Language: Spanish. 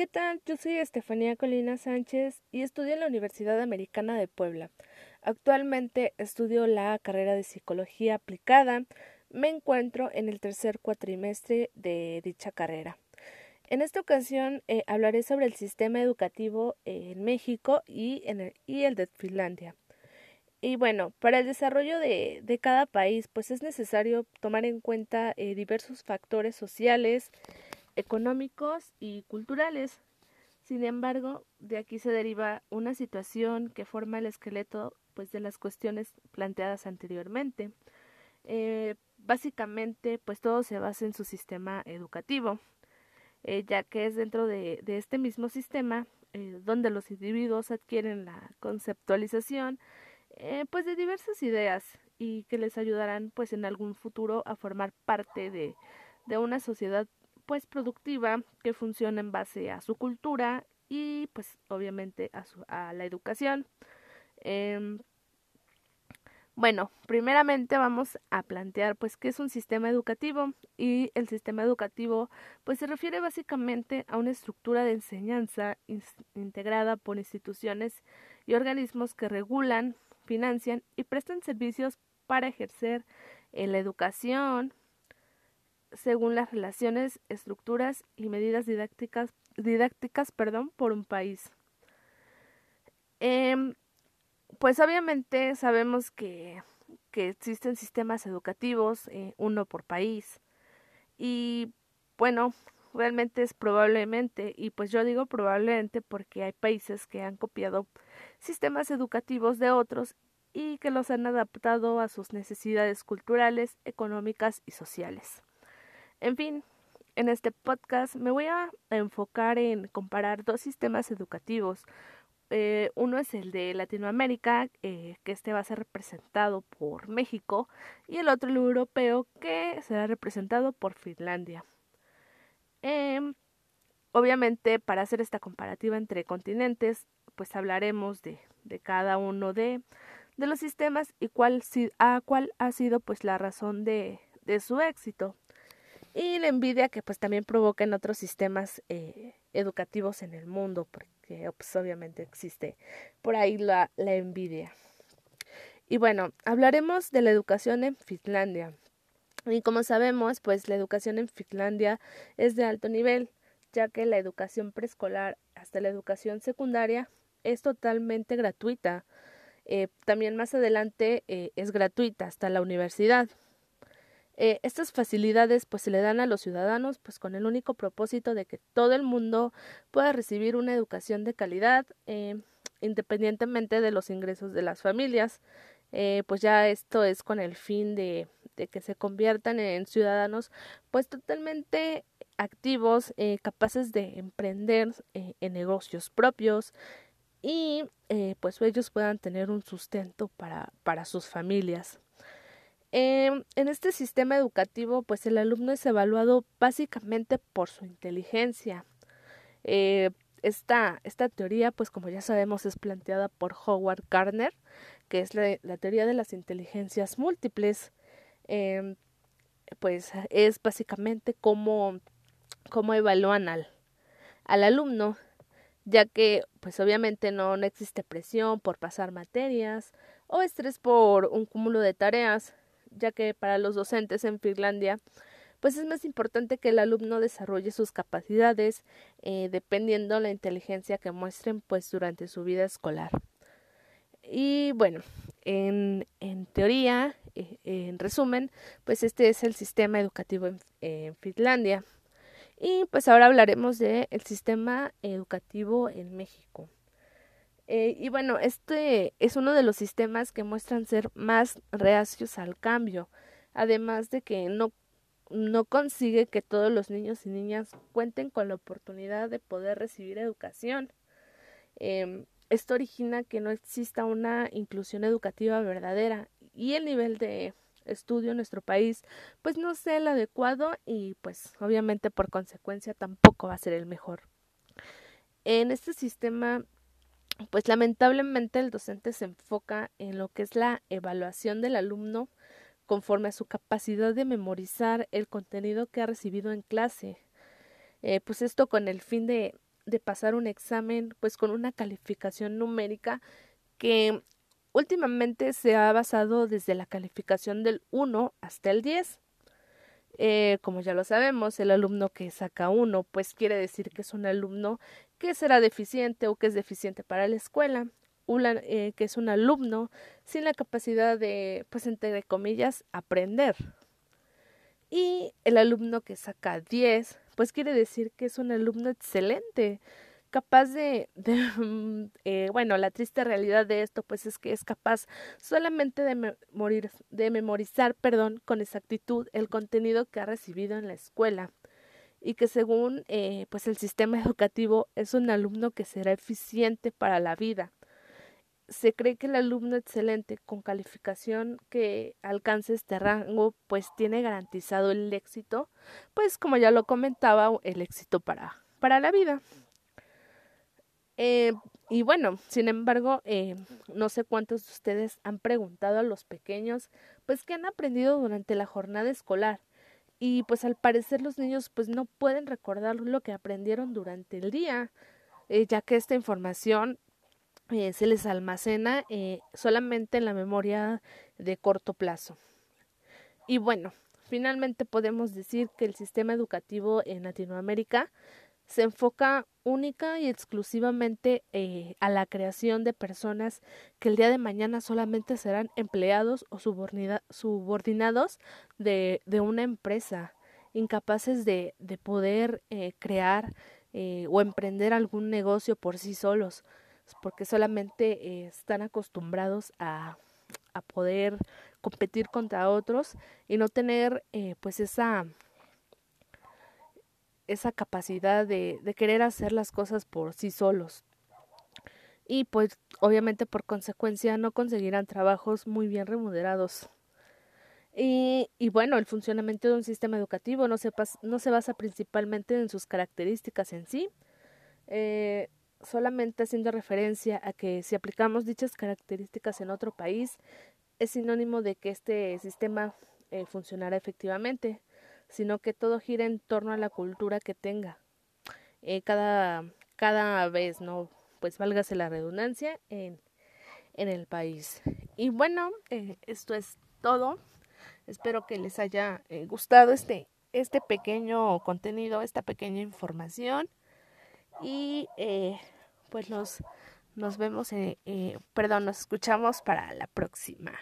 ¿qué tal? Yo soy Estefanía Colina Sánchez y estudio en la Universidad Americana de Puebla. Actualmente estudio la carrera de Psicología Aplicada. Me encuentro en el tercer cuatrimestre de dicha carrera. En esta ocasión eh, hablaré sobre el sistema educativo en México y, en el, y el de Finlandia. Y bueno, para el desarrollo de, de, cada país, pues es necesario tomar en cuenta eh, diversos factores sociales, económicos y culturales. Sin embargo, de aquí se deriva una situación que forma el esqueleto pues, de las cuestiones planteadas anteriormente. Eh, básicamente, pues todo se basa en su sistema educativo, eh, ya que es dentro de, este mismo sistema eh, donde los individuos adquieren la conceptualización pues de diversas ideas y que les ayudarán pues en algún futuro a formar parte de, de una sociedad pues productiva que funciona en base a su cultura y pues obviamente a, su, a la educación. Eh, bueno, primeramente vamos a plantear pues qué es un sistema educativo y el sistema educativo pues se refiere básicamente a una estructura de enseñanza integrada por instituciones y organismos que regulan, financian y prestan servicios para ejercer en la educación según las relaciones, estructuras y medidas didácticas, didácticas perdón, por un país. Eh, pues obviamente sabemos que, que existen sistemas educativos, eh, uno por país. Y bueno, realmente es probablemente, y pues yo digo probablemente porque hay países que han copiado sistemas educativos de otros y que los han adaptado a sus necesidades culturales, económicas y sociales. En fin, en este podcast me voy a enfocar en comparar dos sistemas educativos, eh, uno es el de Latinoamérica, eh, que este va a ser representado por México, y el otro el europeo, que será representado por Finlandia. Eh, obviamente, para hacer esta comparativa entre continentes, pues hablaremos de, de cada uno de, de, los sistemas y cuál, a cuál ha sido pues la razón de, de su éxito y la envidia que pues también provoca en otros sistemas eh, educativos en el mundo porque pues, obviamente existe por ahí la, envidia. Y bueno hablaremos de la educación en Finlandia. Y como sabemos pues la educación en Finlandia es de alto nivel ya que la educación preescolar hasta la educación secundaria es totalmente gratuita. Eh, también más adelante eh, es gratuita hasta la universidad eh, estas facilidades pues se le dan a los ciudadanos pues con el único propósito de que todo el mundo pueda recibir una educación de calidad eh, independientemente de los ingresos de las familias eh, pues ya esto es con el fin de, de que se conviertan en ciudadanos pues totalmente activos capaces de emprender en negocios propios y pues ellos puedan tener un sustento para, para sus familias. Eh, en este sistema educativo, pues el alumno es evaluado básicamente por su inteligencia. Eh, esta, teoría, pues como ya sabemos, es planteada por Howard Gardner, que es la, teoría de las inteligencias múltiples. Eh, pues es básicamente cómo, cómo evalúan al, al alumno, ya que pues obviamente no, no existe presión por pasar materias o estrés por un cúmulo de tareas, ya que para los docentes en Finlandia pues es más importante que el alumno desarrolle sus capacidades eh, dependiendo la inteligencia que muestren pues durante su vida escolar. Y bueno, en, en teoría, eh, en resumen, pues este es el sistema educativo en, Finlandia. Y pues ahora hablaremos del el sistema educativo en México. Eh, y bueno, este es uno de los sistemas que muestran ser más reacios al cambio, además de que no, no consigue que todos los niños y niñas cuenten con la oportunidad de poder recibir educación. Eh, esto origina que no exista una inclusión educativa verdadera y el nivel de estudio en nuestro país pues no sea el adecuado y pues obviamente por consecuencia tampoco va a ser el mejor. En este sistema pues lamentablemente el docente se enfoca en lo que es la evaluación del alumno conforme a su capacidad de memorizar el contenido que ha recibido en clase. Eh, pues esto con el fin de, de pasar un examen pues con una calificación numérica que últimamente se ha basado desde la calificación del 1 hasta el 10. Eh, como ya lo sabemos, el alumno que saca 1 pues quiere decir que es un alumno que será deficiente o que es deficiente para la escuela, eh, que es un alumno sin la capacidad de, pues entre comillas, aprender. Y el alumno que saca 10, pues quiere decir que es un alumno excelente, capaz de, eh, bueno, la triste realidad de esto, pues es que es capaz solamente de, morir, de memorizar, perdón, con exactitud el contenido que ha recibido en la escuela y que según eh, pues el sistema educativo es un alumno que será eficiente para la vida se cree que el alumno excelente con calificación que alcance este rango pues tiene garantizado el éxito, pues como ya lo comentaba, el éxito para, para la vida. Eh, y bueno, sin embargo, eh, no sé cuántos de ustedes han preguntado a los pequeños, pues qué han aprendido durante la jornada escolar. Y pues al parecer los niños pues no pueden recordar lo que aprendieron durante el día, eh, ya que esta información se les almacena solamente en la memoria de corto plazo. Y bueno, finalmente podemos decir que el sistema educativo en Latinoamérica se enfoca única y exclusivamente eh, a la creación de personas que el día de mañana solamente serán empleados o subordinados de, una empresa, incapaces de, de poder crear o emprender algún negocio por sí solos porque solamente eh, están acostumbrados a, a, poder competir contra otros y no tener eh, pues esa esa capacidad de, querer hacer las cosas por sí solos y pues obviamente por consecuencia no conseguirán trabajos muy bien remunerados. Y, y, bueno, el funcionamiento de un sistema educativo no se, no se basa principalmente en sus características en sí, eh, solamente haciendo referencia a que si aplicamos dichas características en otro país, es sinónimo de que este sistema eh, funcionará efectivamente, sino que todo gira en torno a la cultura que tenga eh, cada, cada vez, ¿no? Pues válgase la redundancia en, en el país. Y bueno, eh, esto es todo. Espero que les haya eh, gustado este, este pequeño contenido, esta pequeña información y pues nos, nos vemos, perdón, nos escuchamos para la próxima.